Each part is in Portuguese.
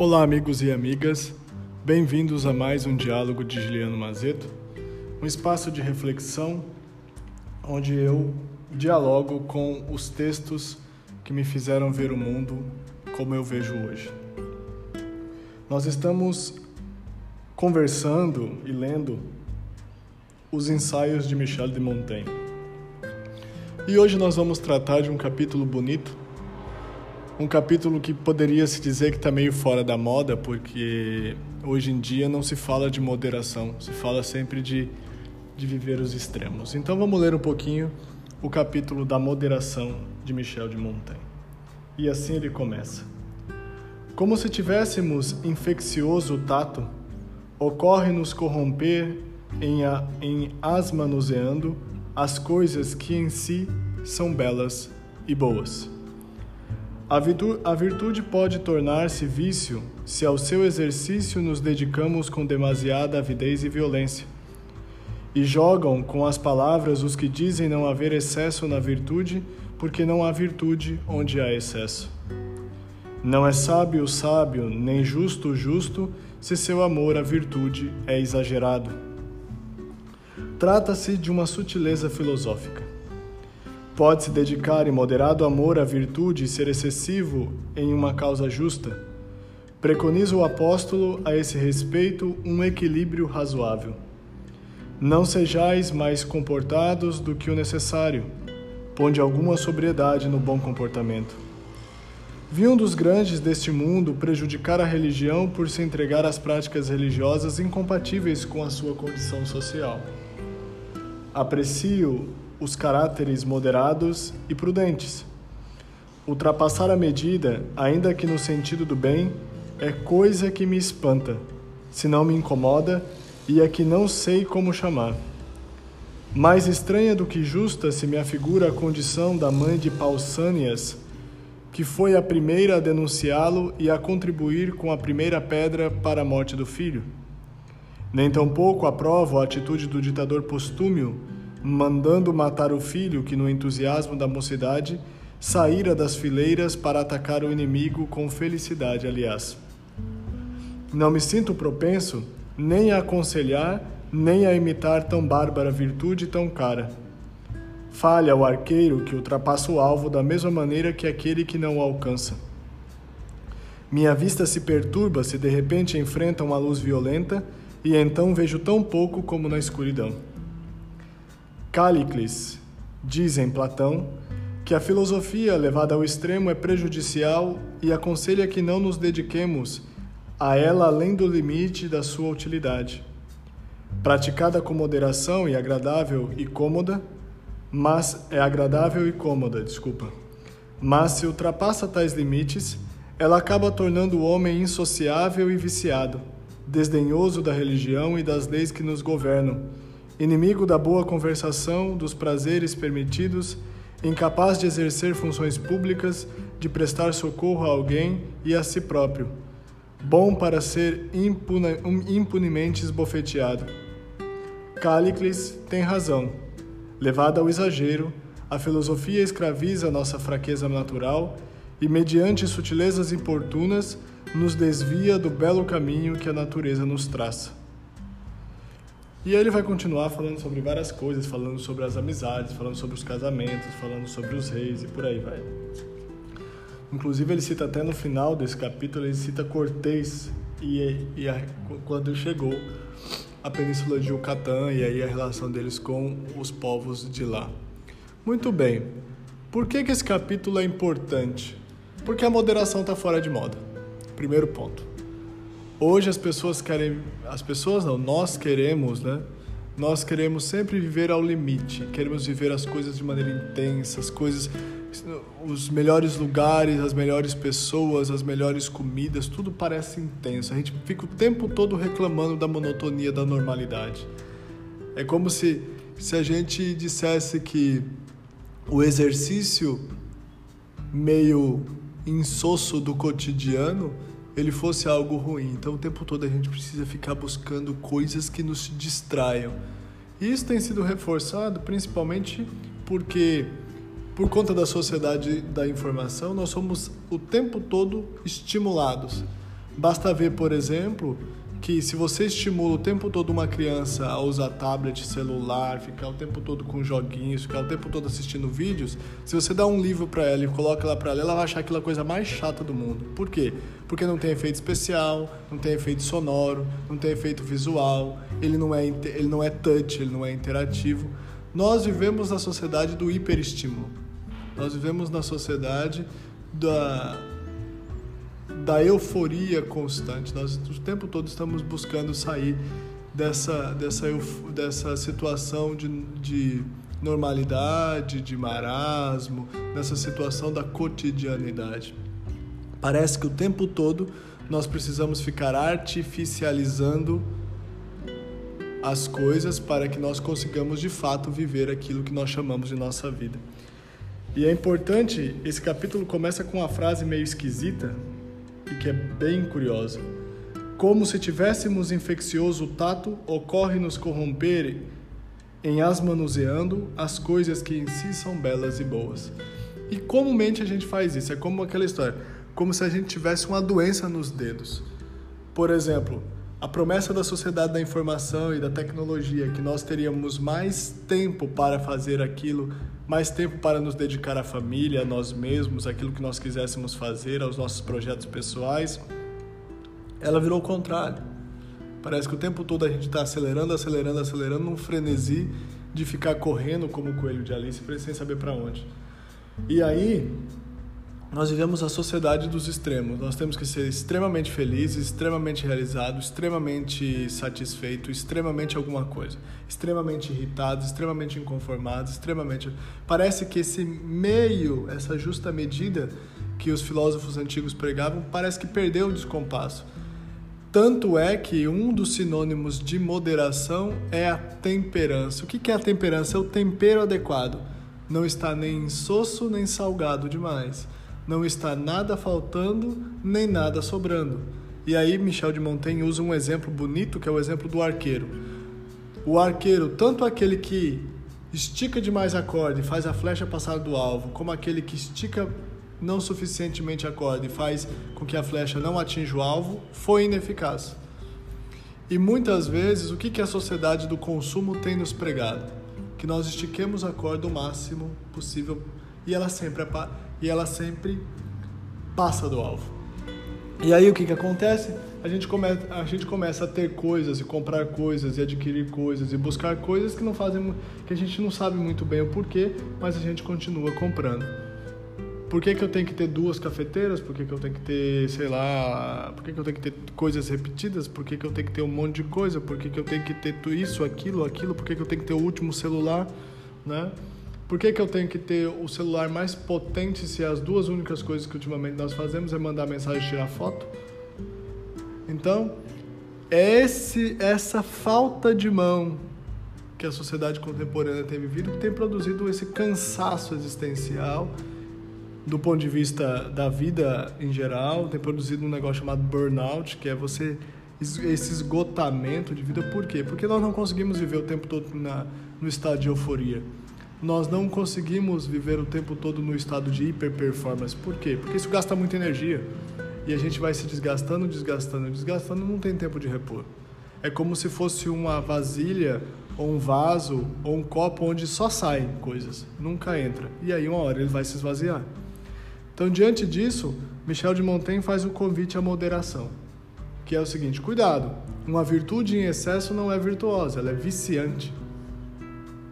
Olá, amigos e amigas. Bem-vindos a mais um diálogo de Juliano Mazeto, um espaço de reflexão onde eu dialogo com os textos que me fizeram ver o mundo como eu vejo hoje. Nós estamos conversando e lendo os ensaios de Michel de Montaigne. E hoje nós vamos tratar de um capítulo bonito um capítulo que poderia se dizer que está meio fora da moda, porque hoje em dia não se fala de moderação, se fala sempre de, de viver os extremos. Então vamos ler um pouquinho o capítulo da moderação de Michel de Montaigne. E assim ele começa. Como se tivéssemos infeccioso tato, ocorre-nos corromper em, a, em manuseando as coisas que em si são belas e boas. A virtude, a virtude pode tornar-se vício se ao seu exercício nos dedicamos com demasiada avidez e violência. E jogam com as palavras os que dizem não haver excesso na virtude, porque não há virtude onde há excesso. Não é sábio o sábio, nem justo o justo, se seu amor à virtude é exagerado. Trata-se de uma sutileza filosófica. Pode-se dedicar em moderado amor à virtude e ser excessivo em uma causa justa? Preconiza o apóstolo a esse respeito um equilíbrio razoável. Não sejais mais comportados do que o necessário. Ponde alguma sobriedade no bom comportamento. Vi um dos grandes deste mundo prejudicar a religião por se entregar às práticas religiosas incompatíveis com a sua condição social. Aprecio os caráteres moderados e prudentes. Ultrapassar a medida, ainda que no sentido do bem, é coisa que me espanta, se não me incomoda e é que não sei como chamar. Mais estranha do que justa se me afigura a condição da mãe de Pausânias, que foi a primeira a denunciá-lo e a contribuir com a primeira pedra para a morte do filho. Nem tampouco aprovo a atitude do ditador Postúmio, mandando matar o filho que, no entusiasmo da mocidade, saíra das fileiras para atacar o inimigo com felicidade, aliás. Não me sinto propenso nem a aconselhar, nem a imitar tão bárbara virtude tão cara. Falha o arqueiro que ultrapassa o alvo da mesma maneira que aquele que não o alcança. Minha vista se perturba se de repente enfrenta uma luz violenta e então vejo tão pouco como na escuridão. Cálicles diz em Platão que a filosofia levada ao extremo é prejudicial e aconselha que não nos dediquemos a ela além do limite da sua utilidade. Praticada com moderação e agradável e cômoda, mas é agradável e cômoda, desculpa. Mas se ultrapassa tais limites, ela acaba tornando o homem insociável e viciado, desdenhoso da religião e das leis que nos governam inimigo da boa conversação, dos prazeres permitidos, incapaz de exercer funções públicas, de prestar socorro a alguém e a si próprio, bom para ser impune, impunemente esbofeteado. Cálicles tem razão. Levada ao exagero, a filosofia escraviza nossa fraqueza natural e, mediante sutilezas importunas, nos desvia do belo caminho que a natureza nos traça. E ele vai continuar falando sobre várias coisas, falando sobre as amizades, falando sobre os casamentos, falando sobre os reis e por aí vai. Inclusive ele cita até no final desse capítulo, ele cita Cortês e, e a, quando chegou a península de Yucatán e aí a relação deles com os povos de lá. Muito bem. Por que, que esse capítulo é importante? Porque a moderação está fora de moda. Primeiro ponto. Hoje as pessoas querem, as pessoas não, nós queremos, né? Nós queremos sempre viver ao limite, queremos viver as coisas de maneira intensa, as coisas, os melhores lugares, as melhores pessoas, as melhores comidas, tudo parece intenso. A gente fica o tempo todo reclamando da monotonia, da normalidade. É como se, se a gente dissesse que o exercício meio insosso do cotidiano ele fosse algo ruim. Então o tempo todo a gente precisa ficar buscando coisas que nos distraiam. E isso tem sido reforçado principalmente porque por conta da sociedade da informação, nós somos o tempo todo estimulados. Basta ver, por exemplo, que se você estimula o tempo todo uma criança a usar tablet, celular, ficar o tempo todo com joguinhos, ficar o tempo todo assistindo vídeos, se você dá um livro para ela e coloca ela para ler, ela vai achar aquilo a coisa mais chata do mundo. Por quê? Porque não tem efeito especial, não tem efeito sonoro, não tem efeito visual, ele não é ele não é touch, ele não é interativo. Nós vivemos na sociedade do hiperestímulo. Nós vivemos na sociedade da da euforia constante. Nós o tempo todo estamos buscando sair dessa, dessa, dessa situação de, de normalidade, de marasmo, dessa situação da cotidianidade. Parece que o tempo todo nós precisamos ficar artificializando as coisas para que nós consigamos de fato viver aquilo que nós chamamos de nossa vida. E é importante, esse capítulo começa com uma frase meio esquisita, e que é bem curiosa. Como se tivéssemos infeccioso tato, ocorre nos corromper em as manuseando as coisas que em si são belas e boas. E comumente a gente faz isso, é como aquela história, como se a gente tivesse uma doença nos dedos. Por exemplo, a promessa da sociedade da informação e da tecnologia que nós teríamos mais tempo para fazer aquilo mais tempo para nos dedicar à família, a nós mesmos, aquilo que nós quiséssemos fazer, aos nossos projetos pessoais, ela virou o contrário. Parece que o tempo todo a gente está acelerando, acelerando, acelerando, num frenesi de ficar correndo como o coelho de Alice, sem saber para onde. E aí, nós vivemos a sociedade dos extremos. Nós temos que ser extremamente felizes, extremamente realizados, extremamente satisfeitos, extremamente alguma coisa, extremamente irritados, extremamente inconformados, extremamente. Parece que esse meio, essa justa medida que os filósofos antigos pregavam, parece que perdeu o descompasso. Tanto é que um dos sinônimos de moderação é a temperança. O que é a temperança? É o tempero adequado. Não está nem insosso nem salgado demais não está nada faltando nem nada sobrando. E aí Michel de Montaigne usa um exemplo bonito que é o exemplo do arqueiro. O arqueiro, tanto aquele que estica demais a corda e faz a flecha passar do alvo, como aquele que estica não suficientemente a corda e faz com que a flecha não atinja o alvo, foi ineficaz. E muitas vezes, o que, que a sociedade do consumo tem nos pregado? Que nós estiquemos a corda o máximo possível e ela sempre e ela sempre passa do alvo. E aí o que, que acontece? A gente, come, a gente começa a ter coisas e comprar coisas e adquirir coisas e buscar coisas que não fazem que a gente não sabe muito bem o porquê, mas a gente continua comprando. Por que, que eu tenho que ter duas cafeteiras? Por que, que eu tenho que ter, sei lá, por que, que eu tenho que ter coisas repetidas? Por que, que eu tenho que ter um monte de coisa? Por que, que eu tenho que ter isso, aquilo, aquilo? Por que, que eu tenho que ter o último celular, né? Por que, que eu tenho que ter o celular mais potente se as duas únicas coisas que ultimamente nós fazemos é mandar mensagem e tirar foto? Então, é esse, essa falta de mão que a sociedade contemporânea tem vivido que tem produzido esse cansaço existencial do ponto de vista da vida em geral, tem produzido um negócio chamado burnout, que é você esse esgotamento de vida. Por quê? Porque nós não conseguimos viver o tempo todo na, no estado de euforia nós não conseguimos viver o tempo todo no estado de hiper performance. Por quê? Porque isso gasta muita energia. E a gente vai se desgastando, desgastando, desgastando, não tem tempo de repor. É como se fosse uma vasilha, ou um vaso, ou um copo onde só saem coisas, nunca entra. E aí, uma hora, ele vai se esvaziar. Então, diante disso, Michel de Montaigne faz o convite à moderação, que é o seguinte: cuidado, uma virtude em excesso não é virtuosa, ela é viciante.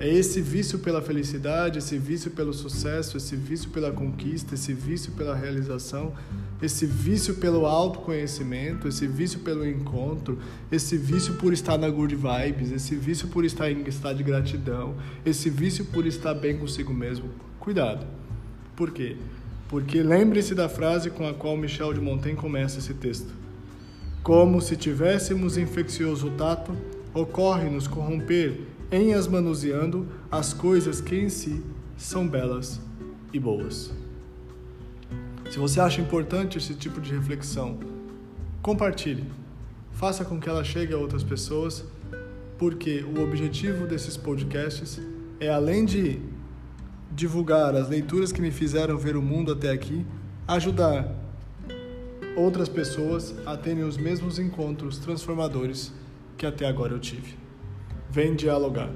É esse vício pela felicidade, esse vício pelo sucesso, esse vício pela conquista, esse vício pela realização, esse vício pelo autoconhecimento, esse vício pelo encontro, esse vício por estar na good vibes, esse vício por estar em estado de gratidão, esse vício por estar bem consigo mesmo. Cuidado. Por quê? Porque lembre-se da frase com a qual Michel de Montaigne começa esse texto. Como se tivéssemos infeccioso tato, ocorre-nos corromper em as manuseando as coisas que em si são belas e boas. Se você acha importante esse tipo de reflexão, compartilhe. Faça com que ela chegue a outras pessoas, porque o objetivo desses podcasts é além de divulgar as leituras que me fizeram ver o mundo até aqui, ajudar outras pessoas a terem os mesmos encontros transformadores que até agora eu tive. Vem dialogar.